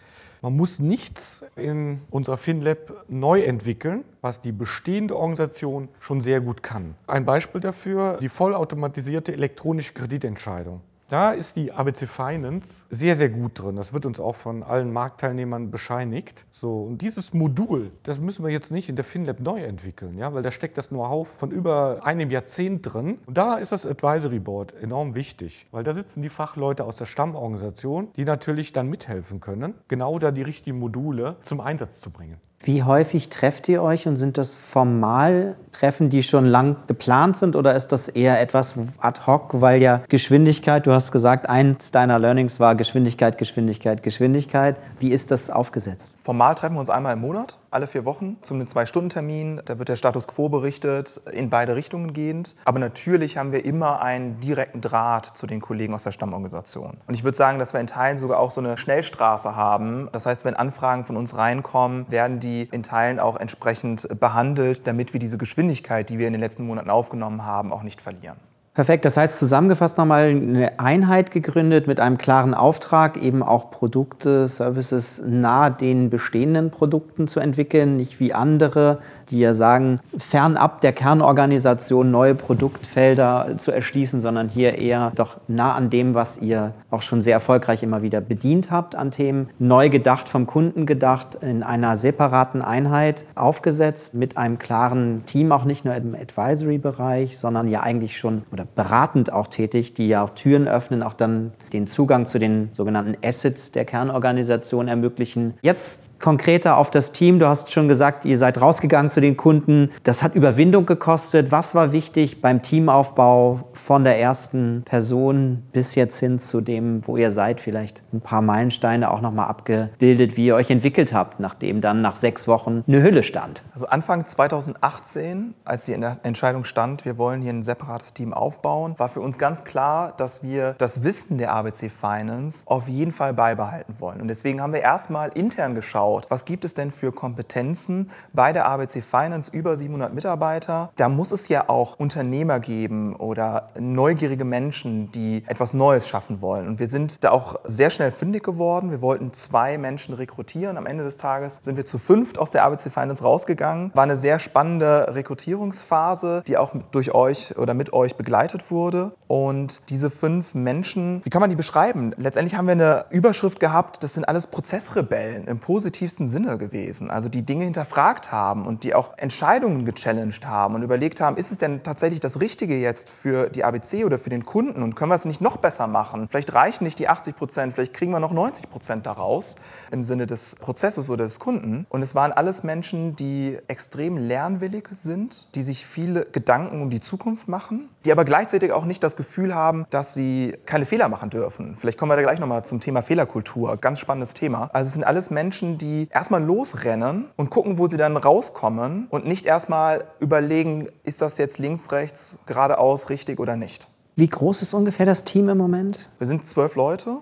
B: Man muss nichts in unserer FinLab neu entwickeln, was die bestehende Organisation schon sehr gut kann. Ein Beispiel dafür, die vollautomatisierte elektronische Kreditentscheidung. Da ist die ABC Finance sehr, sehr gut drin. Das wird uns auch von allen Marktteilnehmern bescheinigt. So, und dieses Modul, das müssen wir jetzt nicht in der FinLab neu entwickeln, ja, weil da steckt das Know-how von über einem Jahrzehnt drin. Und da ist das Advisory Board enorm wichtig, weil da sitzen die Fachleute aus der Stammorganisation, die natürlich dann mithelfen können, genau da die richtigen Module zum Einsatz zu bringen.
A: Wie häufig trefft ihr euch und sind das formal Treffen, die schon lang geplant sind oder ist das eher etwas ad hoc, weil ja Geschwindigkeit, du hast gesagt, eins deiner Learnings war Geschwindigkeit, Geschwindigkeit, Geschwindigkeit. Wie ist das aufgesetzt?
C: Formal treffen wir uns einmal im Monat alle vier Wochen zu einem Zwei-Stunden-Termin. Da wird der Status quo berichtet, in beide Richtungen gehend. Aber natürlich haben wir immer einen direkten Draht zu den Kollegen aus der Stammorganisation. Und ich würde sagen, dass wir in Teilen sogar auch so eine Schnellstraße haben. Das heißt, wenn Anfragen von uns reinkommen, werden die in Teilen auch entsprechend behandelt, damit wir diese Geschwindigkeit, die wir in den letzten Monaten aufgenommen haben, auch nicht verlieren.
A: Perfekt, das heißt zusammengefasst nochmal eine Einheit gegründet mit einem klaren Auftrag, eben auch Produkte, Services nahe den bestehenden Produkten zu entwickeln, nicht wie andere, die ja sagen, fernab der Kernorganisation neue Produktfelder zu erschließen, sondern hier eher doch nah an dem, was ihr auch schon sehr erfolgreich immer wieder bedient habt an Themen, neu gedacht, vom Kunden gedacht, in einer separaten Einheit aufgesetzt, mit einem klaren Team, auch nicht nur im Advisory-Bereich, sondern ja eigentlich schon oder beratend auch tätig, die ja auch Türen öffnen, auch dann den Zugang zu den sogenannten Assets der Kernorganisation ermöglichen. Jetzt konkreter auf das Team. Du hast schon gesagt, ihr seid rausgegangen zu den Kunden. Das hat Überwindung gekostet. Was war wichtig beim Teamaufbau von der ersten Person bis jetzt hin zu dem, wo ihr seid? Vielleicht ein paar Meilensteine auch nochmal abgebildet, wie ihr euch entwickelt habt, nachdem dann nach sechs Wochen eine Hülle stand.
C: Also Anfang 2018, als die Entscheidung stand, wir wollen hier ein separates Team aufbauen, war für uns ganz klar, dass wir das Wissen der ABC Finance auf jeden Fall beibehalten wollen. Und deswegen haben wir erstmal intern geschaut, aufgebaut? Was gibt es denn für Kompetenzen bei der ABC Finance über 700 Mitarbeiter? Da muss es ja auch Unternehmer geben oder neugierige Menschen, die etwas Neues schaffen wollen. Und wir sind da auch sehr schnell fündig geworden. Wir wollten zwei Menschen rekrutieren. Am Ende des Tages sind wir zu fünft aus der ABC Finance rausgegangen. War eine sehr spannende Rekrutierungsphase, die auch durch euch oder mit euch begleitet wurde. Und diese fünf Menschen, wie kann man die beschreiben? Letztendlich haben wir eine Überschrift gehabt, das sind alles Prozessrebellen im positiven tiefsten Sinne gewesen. Also die Dinge hinterfragt haben und die auch Entscheidungen gechallenged haben und überlegt haben, ist es denn tatsächlich das Richtige jetzt für die ABC oder für den Kunden und können wir es nicht noch besser machen? Vielleicht reichen nicht die 80 Prozent, vielleicht kriegen wir noch 90 Prozent daraus im Sinne des Prozesses oder des Kunden. Und es waren alles Menschen, die extrem lernwillig sind, die sich viele Gedanken um die Zukunft machen, die aber gleichzeitig auch nicht das Gefühl haben, dass sie keine Fehler machen dürfen. Vielleicht kommen wir da gleich nochmal zum Thema Fehlerkultur. Ganz spannendes Thema. Also es sind alles Menschen, die die erstmal losrennen und gucken, wo sie dann rauskommen und nicht erstmal überlegen, ist das jetzt links, rechts, geradeaus richtig oder nicht.
A: Wie groß ist ungefähr das Team im Moment?
C: Wir sind zwölf Leute.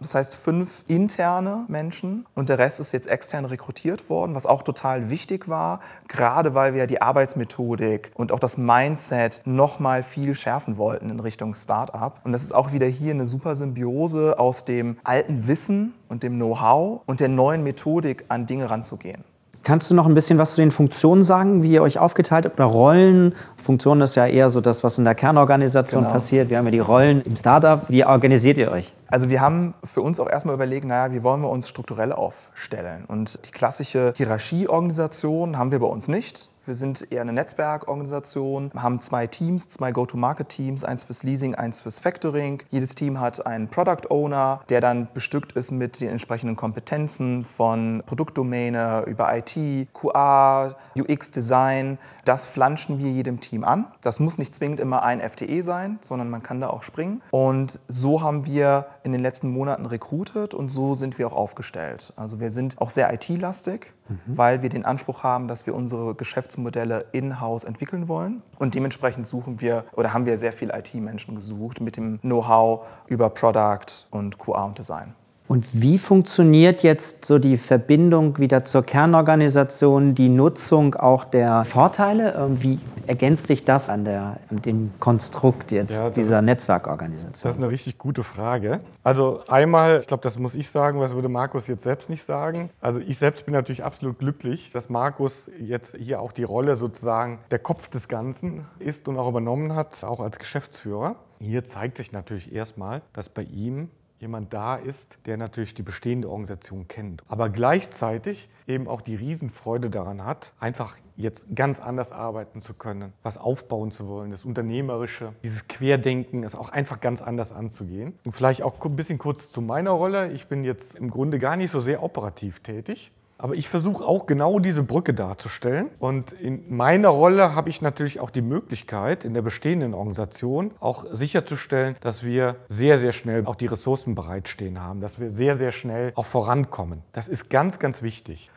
C: Das heißt fünf interne Menschen und der Rest ist jetzt extern rekrutiert worden, was auch total wichtig war, gerade weil wir die Arbeitsmethodik und auch das Mindset noch mal viel schärfen wollten in Richtung Startup. Und das ist auch wieder hier eine super Symbiose aus dem alten Wissen und dem Know-how und der neuen Methodik an Dinge ranzugehen.
A: Kannst du noch ein bisschen was zu den Funktionen sagen, wie ihr euch aufgeteilt habt oder Rollen? Funktion ist ja eher so das, was in der Kernorganisation
C: Genau.
A: passiert. Wir haben ja die Rollen im Startup. Wie organisiert ihr euch?
C: Also wir haben für uns auch erstmal überlegt, naja, wie wollen wir uns strukturell aufstellen? Und die klassische Hierarchieorganisation haben wir bei uns nicht. Wir sind eher eine Netzwerkorganisation, haben zwei Teams, zwei Go-to-Market-Teams, eins fürs Leasing, eins fürs Factoring. Jedes Team hat einen Product Owner, der dann bestückt ist mit den entsprechenden Kompetenzen von Produktdomäne über IT, QA, UX, Design. Das flanschen wir jedem Team an. Das muss nicht zwingend immer ein FTE sein, sondern man kann da auch springen. Und so haben wir in den letzten Monaten recruited und so sind wir auch aufgestellt. Also wir sind auch sehr IT-lastig, weil wir den Anspruch haben, dass wir unsere Geschäftsmodelle in-house entwickeln wollen. Und dementsprechend suchen wir oder haben wir sehr viel IT-Menschen gesucht mit dem Know-how über Product und QA und Design.
A: Und wie funktioniert jetzt so die Verbindung wieder zur Kernorganisation, die Nutzung auch der Vorteile? Ähm, Wie ergänzt sich das an, der, an dem Konstrukt jetzt
B: Ja,
A: dieser Netzwerkorganisation?
B: Das ist eine richtig gute Frage. Also einmal, ich glaube, das muss ich sagen, was würde Markus jetzt selbst nicht sagen. Also ich selbst bin natürlich absolut glücklich, dass Markus jetzt hier auch die Rolle sozusagen der Kopf des Ganzen ist und auch übernommen hat, auch als Geschäftsführer. Hier zeigt sich natürlich erstmal, dass bei ihm jemand da ist, der natürlich die bestehende Organisation kennt, aber gleichzeitig eben auch die Riesenfreude daran hat, einfach jetzt ganz anders arbeiten zu können, was aufbauen zu wollen, das Unternehmerische, dieses Querdenken, es auch einfach ganz anders anzugehen. Und vielleicht auch ein bisschen kurz zu meiner Rolle. Ich bin jetzt im Grunde gar nicht so sehr operativ tätig. Aber ich versuche auch genau diese Brücke darzustellen. Und in meiner Rolle habe ich natürlich auch die Möglichkeit, in der bestehenden Organisation auch sicherzustellen, dass wir sehr, sehr schnell auch die Ressourcen bereitstehen haben, dass wir sehr, sehr schnell auch vorankommen. Das ist ganz, ganz wichtig.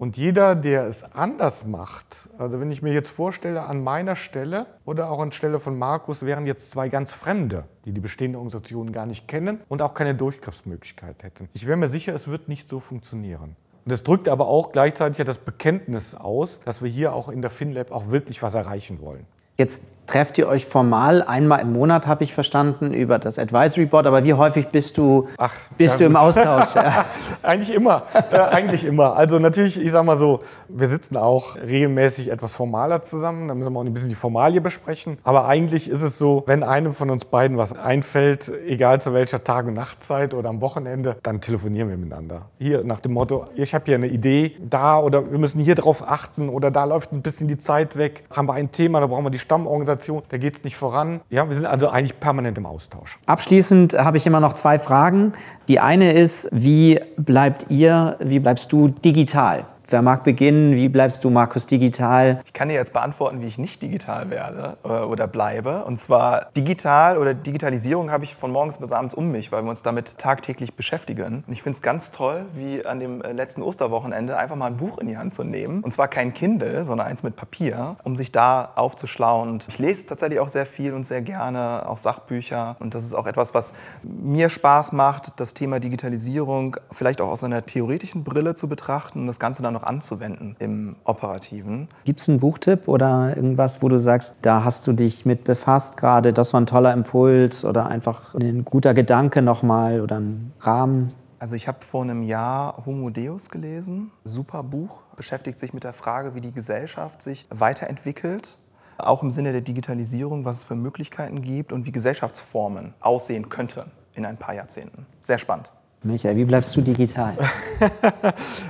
B: Und jeder, der es anders macht, also wenn ich mir jetzt vorstelle, an meiner Stelle oder auch an Stelle von Markus wären jetzt zwei ganz Fremde, die die bestehende Organisation gar nicht kennen und auch keine Durchgriffsmöglichkeit hätten. Ich wäre mir sicher, es wird nicht so funktionieren. Und das drückt aber auch gleichzeitig ja das Bekenntnis aus, dass wir hier auch in der FinLab auch wirklich was erreichen wollen.
A: Jetzt trefft ihr euch formal einmal im Monat, habe ich verstanden, über das Advisory Board. Aber wie häufig bist du,
B: Ach,
A: bist du im. Austausch? Ja.
B: Eigentlich immer, äh, eigentlich immer. Also natürlich, ich sag mal so, wir sitzen auch regelmäßig etwas formaler zusammen, da müssen wir auch ein bisschen die Formalie besprechen. Aber eigentlich ist es so, wenn einem von uns beiden was einfällt, egal zu welcher Tag- und Nachtzeit oder am Wochenende, dann telefonieren wir miteinander. Hier nach dem Motto, ich habe hier eine Idee, da oder wir müssen hier drauf achten oder da läuft ein bisschen die Zeit weg, haben wir ein Thema, da brauchen wir die Stammorganisation, da geht es nicht voran. Ja, wir sind also eigentlich permanent im Austausch.
A: Abschließend habe ich immer noch zwei Fragen. Die eine ist, wie bleibt ihr, wie bleibst du digital? Wer mag beginnen? Wie bleibst du, Markus, digital?
C: Ich kann dir jetzt beantworten, wie ich nicht digital werde äh, oder bleibe. Und zwar digital oder Digitalisierung habe ich von morgens bis abends um mich, weil wir uns damit tagtäglich beschäftigen. Und ich finde es ganz toll, wie an dem äh, letzten Osterwochenende einfach mal ein Buch in die Hand zu nehmen. Und zwar kein Kindle, sondern eins mit Papier, um sich da aufzuschlauen. Und ich lese tatsächlich auch sehr viel und sehr gerne, auch Sachbücher. Und das ist auch etwas, was mir Spaß macht, das Thema Digitalisierung vielleicht auch aus einer theoretischen Brille zu betrachten und das Ganze dann noch anzuwenden im Operativen.
A: Gibt es einen Buchtipp oder irgendwas, wo du sagst, da hast du dich mit befasst gerade, das war ein toller Impuls oder einfach ein guter Gedanke nochmal oder ein Rahmen?
C: Also ich habe vor einem Jahr Homo Deus gelesen, super Buch, beschäftigt sich mit der Frage, wie die Gesellschaft sich weiterentwickelt, auch im Sinne der Digitalisierung, was es für Möglichkeiten gibt und wie Gesellschaftsformen aussehen könnten in ein paar Jahrzehnten. Sehr spannend.
A: Michael, wie bleibst du digital?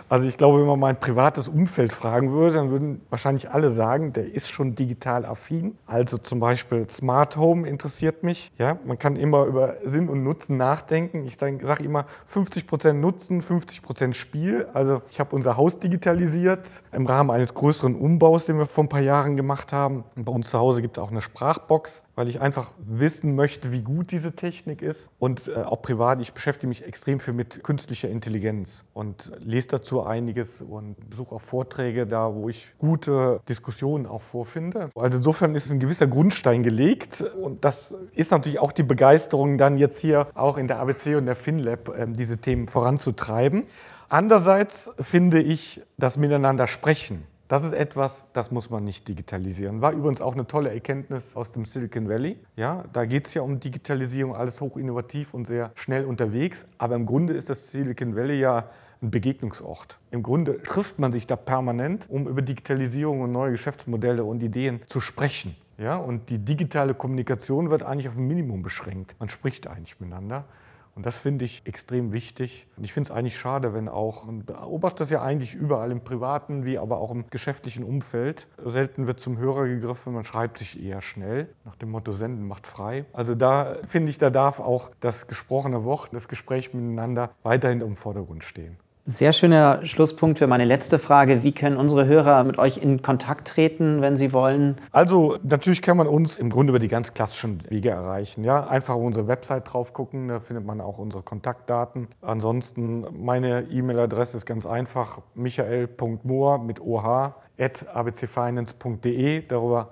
B: Also ich glaube, wenn man mein privates Umfeld fragen würde, dann würden wahrscheinlich alle sagen, der ist schon digital affin. Also zum Beispiel Smart Home interessiert mich. Ja, man kann immer über Sinn und Nutzen nachdenken. Ich sage immer 50 Prozent Nutzen, 50 Prozent Spiel. Also ich habe unser Haus digitalisiert im Rahmen eines größeren Umbaus, den wir vor ein paar Jahren gemacht haben. Und bei uns zu Hause gibt es auch eine Sprachbox, weil ich einfach wissen möchte, wie gut diese Technik ist. Und äh, auch privat, ich beschäftige mich extrem viel mit künstlicher Intelligenz und lese dazu einiges und besuche auch Vorträge da, wo ich gute Diskussionen auch vorfinde. Also insofern ist ein gewisser Grundstein gelegt und das ist natürlich auch die Begeisterung, dann jetzt hier auch in der ABC und der FinLab ähm, diese Themen voranzutreiben. Andererseits finde ich das Miteinander sprechen Das ist etwas, das muss man nicht digitalisieren. War übrigens auch eine tolle Erkenntnis aus dem Silicon Valley. Ja, da geht es ja um Digitalisierung, alles hoch innovativ und sehr schnell unterwegs. Aber im Grunde ist das Silicon Valley ja ein Begegnungsort. Im Grunde trifft man sich da permanent, um über Digitalisierung und neue Geschäftsmodelle und Ideen zu sprechen. Ja, und die digitale Kommunikation wird eigentlich auf ein Minimum beschränkt. Man spricht eigentlich miteinander. Und das finde ich extrem wichtig. Und ich finde es eigentlich schade, wenn auch, man beobachtet das ja eigentlich überall im privaten wie aber auch im geschäftlichen Umfeld. Selten wird zum Hörer gegriffen, man schreibt sich eher schnell, nach dem Motto Senden macht frei. Also da finde ich, da darf auch das gesprochene Wort, das Gespräch miteinander weiterhin im Vordergrund stehen.
A: Sehr schöner Schlusspunkt für meine letzte Frage. Wie können unsere Hörer mit euch in Kontakt treten, wenn sie wollen?
B: Also natürlich kann man uns im Grunde über die ganz klassischen Wege erreichen. Ja? Einfach auf unsere Website drauf gucken, da findet man auch unsere Kontaktdaten. Ansonsten meine E-Mail-Adresse ist ganz einfach, michael.mohr mit oh at abcfinance.de. Darüber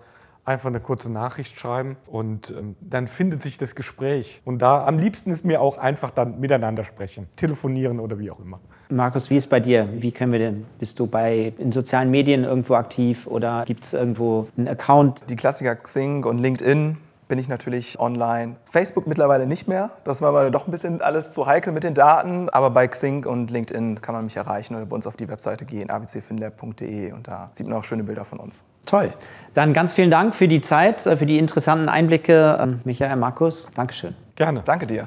B: einfach eine kurze Nachricht schreiben und ähm, dann findet sich das Gespräch. Und da am liebsten ist mir auch einfach dann miteinander sprechen, telefonieren oder wie auch immer.
A: Markus, wie ist bei dir? Wie können wir denn? Bist du bei in sozialen Medien irgendwo aktiv oder gibt es irgendwo einen Account?
C: Die Klassiker Xing und LinkedIn bin ich natürlich online. Facebook mittlerweile nicht mehr. Das war aber doch ein bisschen alles zu heikel mit den Daten. Aber bei Xing und LinkedIn kann man mich erreichen oder bei uns auf die Webseite gehen, abcfinlab.de und da sieht man auch schöne Bilder von uns.
A: Toll. Dann ganz vielen Dank für die Zeit, äh, für die interessanten Einblicke. Ähm, Michael, Markus, Dankeschön.
B: Gerne.
C: Danke dir.